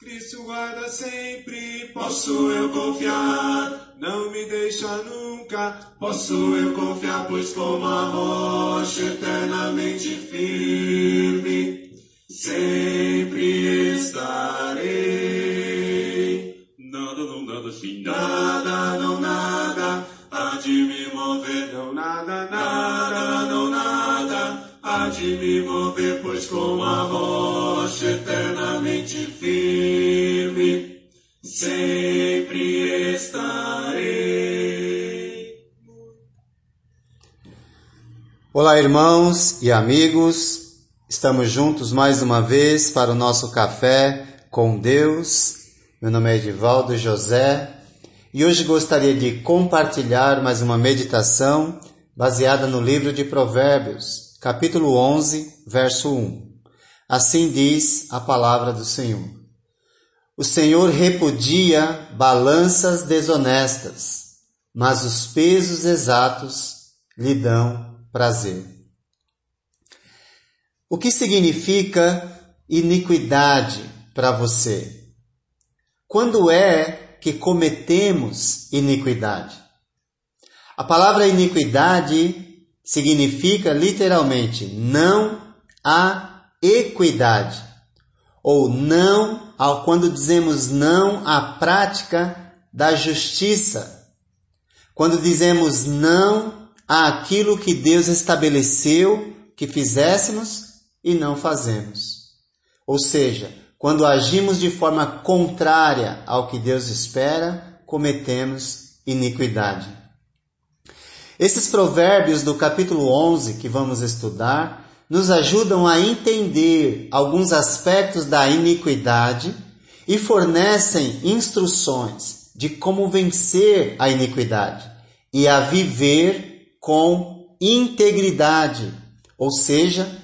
Cristo guarda sempre, posso eu confiar, não me deixa nunca, posso eu confiar, pois como a rocha eternamente firme, sempre estarei. Nada, não nada, sim, nada, não nada, há de me mover, não nada, nada, não nada, há de me mover, pois como a rocha eternamente firme, sempre estarei. Olá, irmãos e amigos. Estamos juntos mais uma vez para o nosso café com Deus. Meu nome é Edivaldo José e hoje gostaria de compartilhar mais uma meditação baseada no livro de Provérbios, capítulo 11, verso 1. Assim diz a palavra do Senhor. O Senhor repudia balanças desonestas, mas os pesos exatos lhe dão prazer. O que significa iniquidade para você? Quando é que cometemos iniquidade? A palavra iniquidade significa literalmente não há equidade ou não ao quando dizemos não à prática da justiça. Quando dizemos não àquilo que Deus estabeleceu que fizéssemos e não fazemos. Ou seja, quando agimos de forma contrária ao que Deus espera, cometemos iniquidade. Esses provérbios do capítulo 11 que vamos estudar nos ajudam a entender alguns aspectos da iniquidade e fornecem instruções de como vencer a iniquidade e a viver com integridade, ou seja,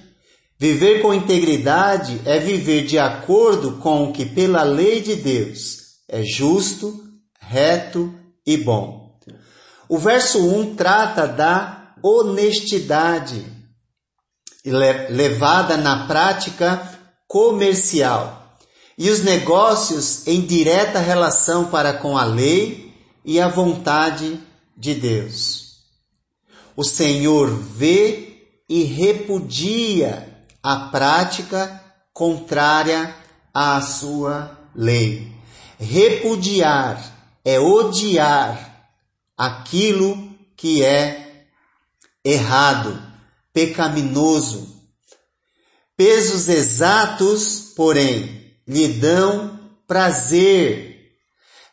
Viver com integridade é viver de acordo com o que, pela lei de Deus, é justo, reto e bom. O verso 1 trata da honestidade levada na prática comercial e os negócios em direta relação para com a lei e a vontade de Deus. O Senhor vê e repudia a prática contrária à sua lei. Repudiar é odiar aquilo que é errado, pecaminoso. Pesos exatos, porém, lhe dão prazer.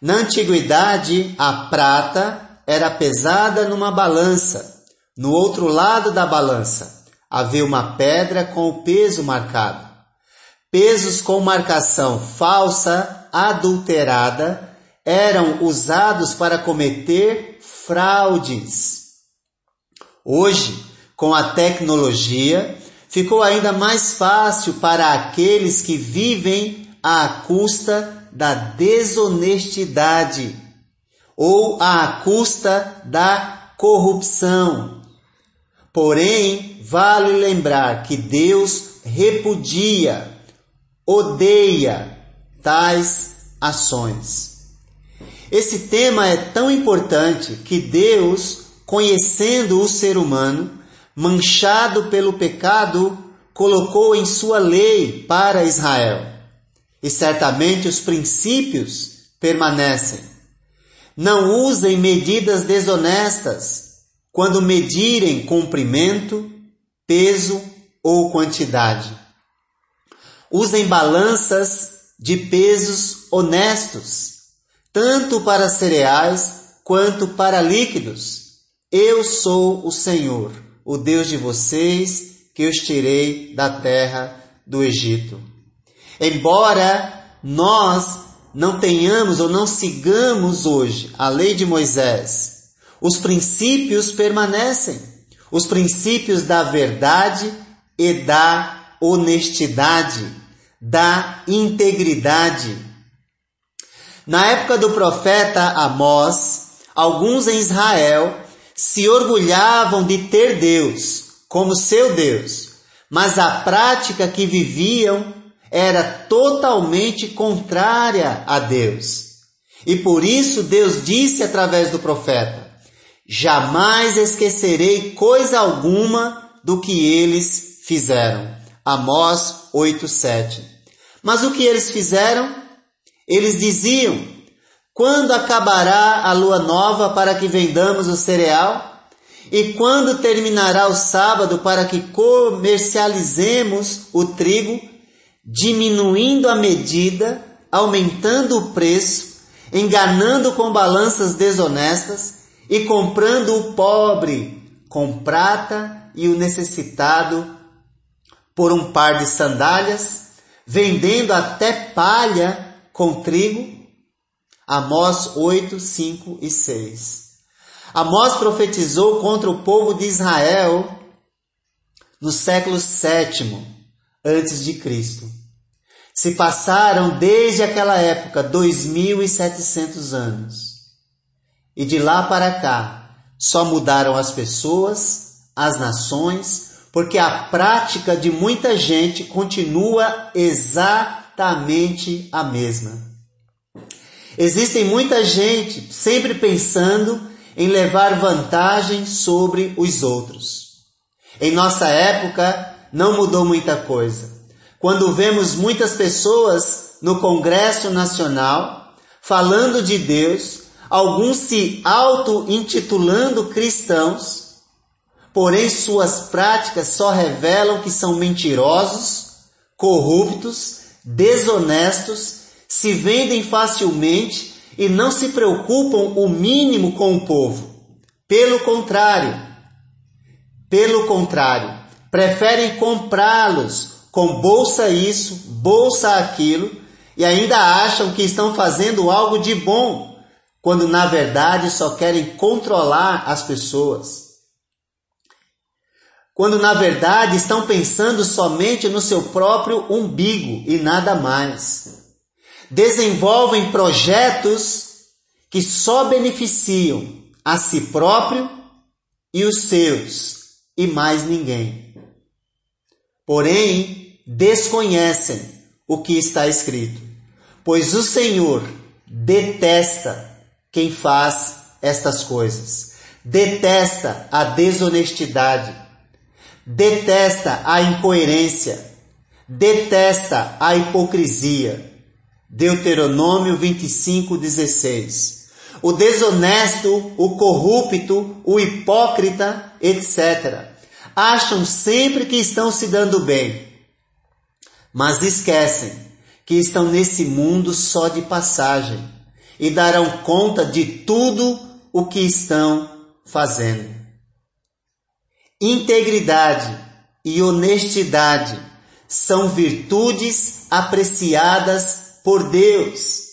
Na antiguidade, a prata era pesada numa balança. No outro lado da balança, havia uma pedra com o peso marcado. Pesos com marcação falsa, adulterada, eram usados para cometer fraudes. Hoje, com a tecnologia, ficou ainda mais fácil para aqueles que vivem à custa da desonestidade ou à custa da corrupção. Porém, vale lembrar que Deus repudia, odeia tais ações. Esse tema é tão importante que Deus, conhecendo o ser humano, manchado pelo pecado, colocou em sua lei para Israel. E certamente os princípios permanecem. Não usem medidas desonestas quando medirem comprimento, peso ou quantidade. Usem balanças de pesos honestos, tanto para cereais quanto para líquidos. Eu sou o Senhor, o Deus de vocês, que os tirei da terra do Egito. Embora nós não tenhamos ou não sigamos hoje a lei de Moisés, os princípios permanecem, os princípios da verdade e da honestidade, da integridade. Na época do profeta Amós, alguns em Israel se orgulhavam de ter Deus como seu Deus, mas a prática que viviam era totalmente contrária a Deus. E por isso Deus disse através do profeta: Jamais esquecerei coisa alguma do que eles fizeram. Amós 8:7. Mas o que eles fizeram? Eles diziam: Quando acabará a lua nova para que vendamos o cereal? E quando terminará o sábado para que comercializemos o trigo, diminuindo a medida, aumentando o preço, enganando com balanças desonestas e comprando o pobre com prata e o necessitado por um par de sandálias, vendendo até palha com trigo? Amós 8, 5 e 6. Amós profetizou contra o povo de Israel no século VII antes de Cristo. Se passaram desde aquela época 2700 anos. E de lá para cá só mudaram as pessoas, as nações, porque a prática de muita gente continua exatamente a mesma. Existem muita gente sempre pensando em levar vantagem sobre os outros. Em nossa época, não mudou muita coisa. Quando vemos muitas pessoas no Congresso Nacional falando de Deus, alguns se auto-intitulando cristãos, porém suas práticas só revelam que são mentirosos, corruptos, desonestos, se vendem facilmente e não se preocupam o mínimo com o povo. Pelo contrário, pelo contrário, preferem comprá-los com bolsa isso, bolsa aquilo e ainda acham que estão fazendo algo de bom, quando na verdade só querem controlar as pessoas. Quando na verdade estão pensando somente no seu próprio umbigo e nada mais desenvolvem projetos que só beneficiam a si próprio e os seus e mais ninguém. Porém, desconhecem o que está escrito, pois o Senhor detesta quem faz estas coisas, detesta a desonestidade, detesta a incoerência, detesta a hipocrisia Deuteronômio 25, 16. O desonesto, o corrupto, o hipócrita, etc. Acham sempre que estão se dando bem, mas esquecem que estão nesse mundo só de passagem e darão conta de tudo o que estão fazendo. Integridade e honestidade são virtudes apreciadas por Deus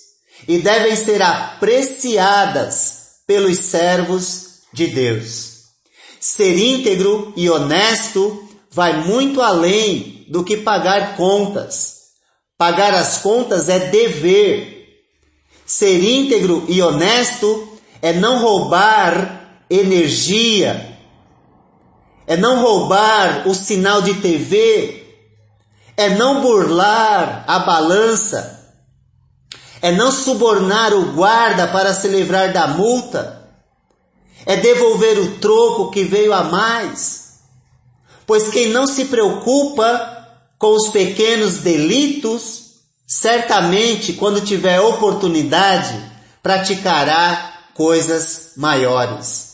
e devem ser apreciadas pelos servos de Deus. Ser íntegro e honesto vai muito além do que pagar contas. Pagar as contas é dever. Ser íntegro e honesto é não roubar energia, é não roubar o sinal de TV, é não burlar a balança é não subornar o guarda para se livrar da multa, é devolver o troco que veio a mais. Pois quem não se preocupa com os pequenos delitos, certamente, quando tiver oportunidade, praticará coisas maiores.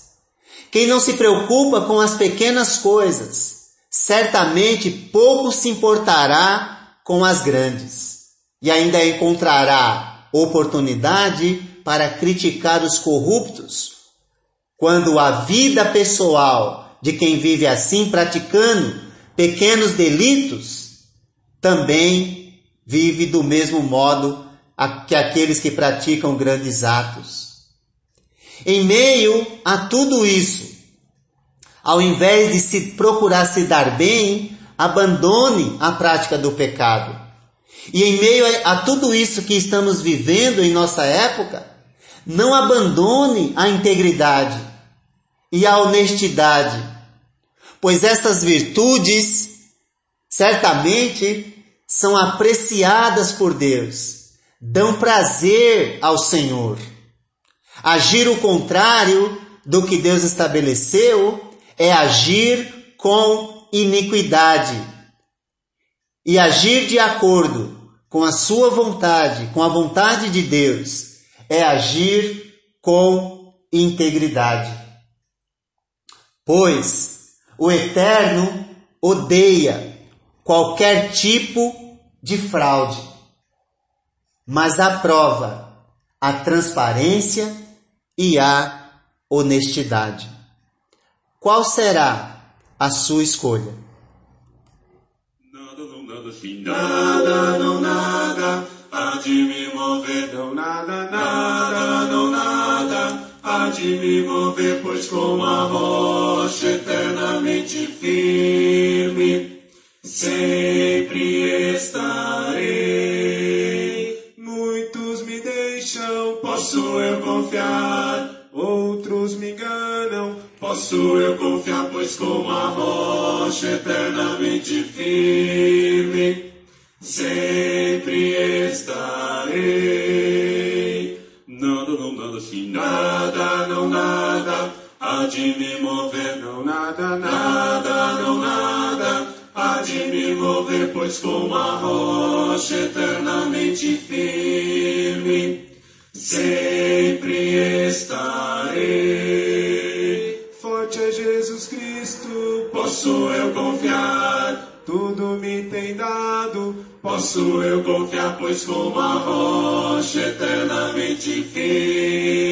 Quem não se preocupa com as pequenas coisas, certamente pouco se importará com as grandes. E ainda encontrará oportunidade para criticar os corruptos, quando a vida pessoal de quem vive assim praticando pequenos delitos também vive do mesmo modo que aqueles que praticam grandes atos. Em meio a tudo isso, ao invés de se procurar se dar bem, abandone a prática do pecado e em meio a, tudo isso que estamos vivendo em nossa época, não abandone a integridade e a honestidade, pois essas virtudes certamente são apreciadas por Deus, dão prazer ao Senhor. Agir o contrário do que Deus estabeleceu é agir com iniquidade. E agir de acordo com a sua vontade, com a vontade de Deus, é agir com integridade. Pois o Eterno odeia qualquer tipo de fraude, mas aprova a transparência e a honestidade. Qual será a sua escolha? Nada, não nada, há de me mover, não nada, nada, não nada, há de me mover, pois como a rocha eternamente firme, sempre estarei. Nada, não nada, sim, nada, não nada, há de me mover, não nada, nada, não nada, há de me mover, pois como a rocha eternamente firme, sempre estarei. Nosso eu confiar, pois como a rocha eterna me fiz.